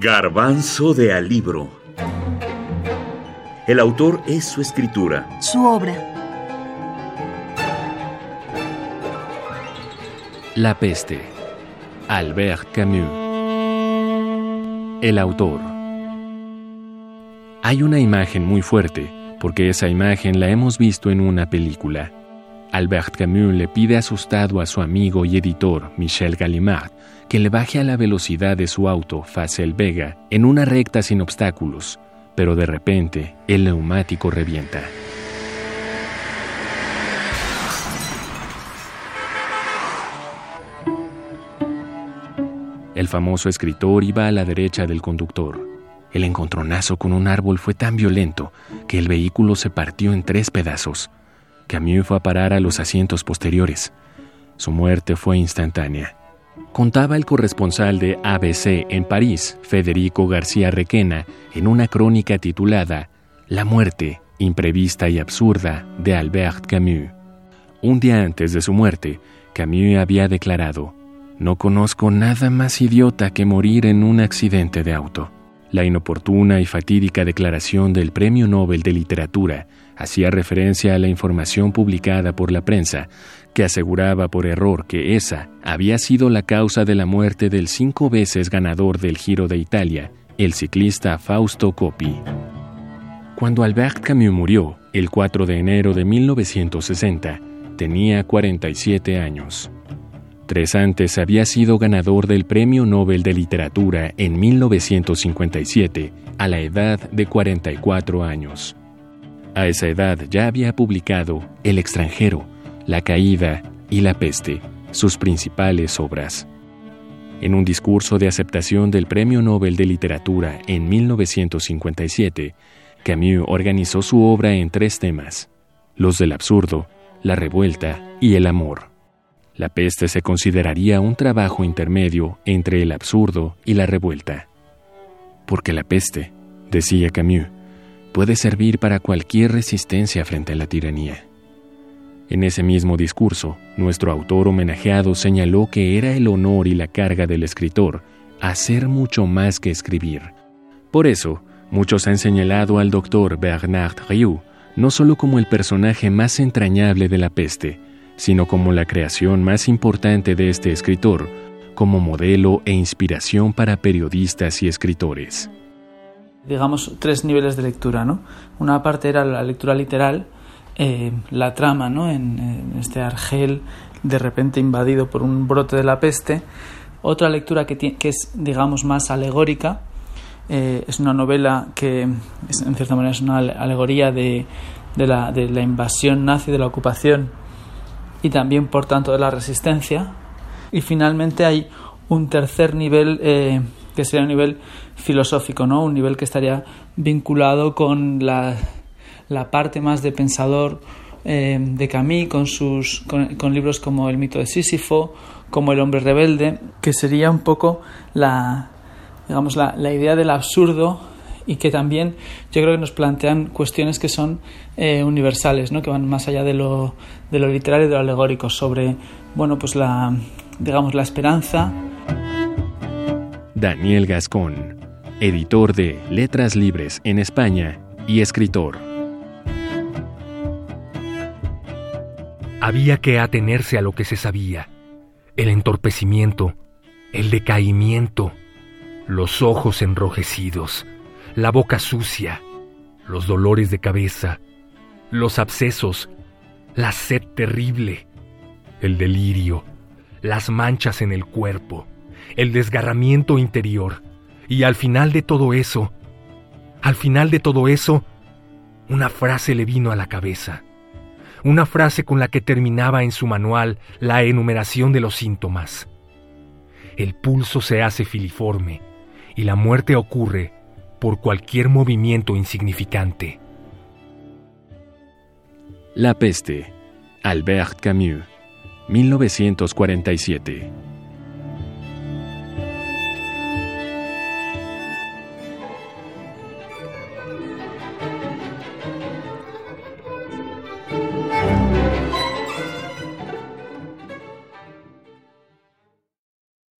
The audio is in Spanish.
Garbanzo de Alibro. El autor es su escritura. Su obra. La peste. Albert Camus. El autor. Hay una imagen muy fuerte, porque esa imagen la hemos visto en una película. Albert Camus le pide asustado a su amigo y editor, Michel Gallimard, que le baje a la velocidad de su auto, Facel Vega, en una recta sin obstáculos, pero de repente el neumático revienta. El famoso escritor iba a la derecha del conductor. El encontronazo con un árbol fue tan violento que el vehículo se partió en tres pedazos. Camus fue a parar a los asientos posteriores. Su muerte fue instantánea. Contaba el corresponsal de ABC en París, Federico García Requena, en una crónica titulada La muerte, imprevista y absurda, de Albert Camus. Un día antes de su muerte, Camus había declarado, No conozco nada más idiota que morir en un accidente de auto. La inoportuna y fatídica declaración del Premio Nobel de Literatura hacía referencia a la información publicada por la prensa que aseguraba por error que esa había sido la causa de la muerte del cinco veces ganador del Giro de Italia, el ciclista Fausto Coppi. Cuando Albert Camus murió, el 4 de enero de 1960, tenía 47 años. Tres antes había sido ganador del Premio Nobel de Literatura en 1957, a la edad de 44 años. A esa edad ya había publicado El extranjero, la caída y la peste, sus principales obras. En un discurso de aceptación del Premio Nobel de Literatura en 1957, Camus organizó su obra en tres temas, los del absurdo, la revuelta y el amor. La peste se consideraría un trabajo intermedio entre el absurdo y la revuelta. Porque la peste, decía Camus, puede servir para cualquier resistencia frente a la tiranía. En ese mismo discurso, nuestro autor homenajeado señaló que era el honor y la carga del escritor hacer mucho más que escribir. Por eso, muchos han señalado al doctor Bernard Rieu no solo como el personaje más entrañable de la peste, sino como la creación más importante de este escritor, como modelo e inspiración para periodistas y escritores. Digamos tres niveles de lectura, ¿no? Una parte era la lectura literal, eh, la trama ¿no? En, este Argel de repente invadido por un brote de la peste. Otra lectura que, que es, digamos, más alegórica. Eh, es una novela que, en cierta manera, es una alegoría de, de, la, de, la, invasión nazi, de la ocupación y también, por tanto, de la resistencia. Y finalmente hay un tercer nivel eh, que sería un nivel filosófico, ¿no? un nivel que estaría vinculado con la la parte más de pensador eh, de Camus con, sus, con, libros como El mito de Sísifo, como El hombre rebelde, que sería un poco la, digamos, la, idea del absurdo y que también yo creo que nos plantean cuestiones que son eh, universales, ¿no? que van más allá de lo, de lo literario y de lo alegórico, sobre bueno, pues la, digamos, la esperanza. Daniel Gascón, editor de Letras Libres en España y escritor. Había que atenerse a lo que se sabía, el entorpecimiento, el decaimiento, los ojos enrojecidos, la boca sucia, los dolores de cabeza, los abscesos, la sed terrible, el delirio, las manchas en el cuerpo, el desgarramiento interior, y al final de todo eso, al final de todo eso, una frase le vino a la cabeza una frase con la que terminaba en su manual la enumeración de los síntomas. El pulso se hace filiforme y la muerte ocurre por cualquier movimiento insignificante. La peste, Albert Camus, 1947.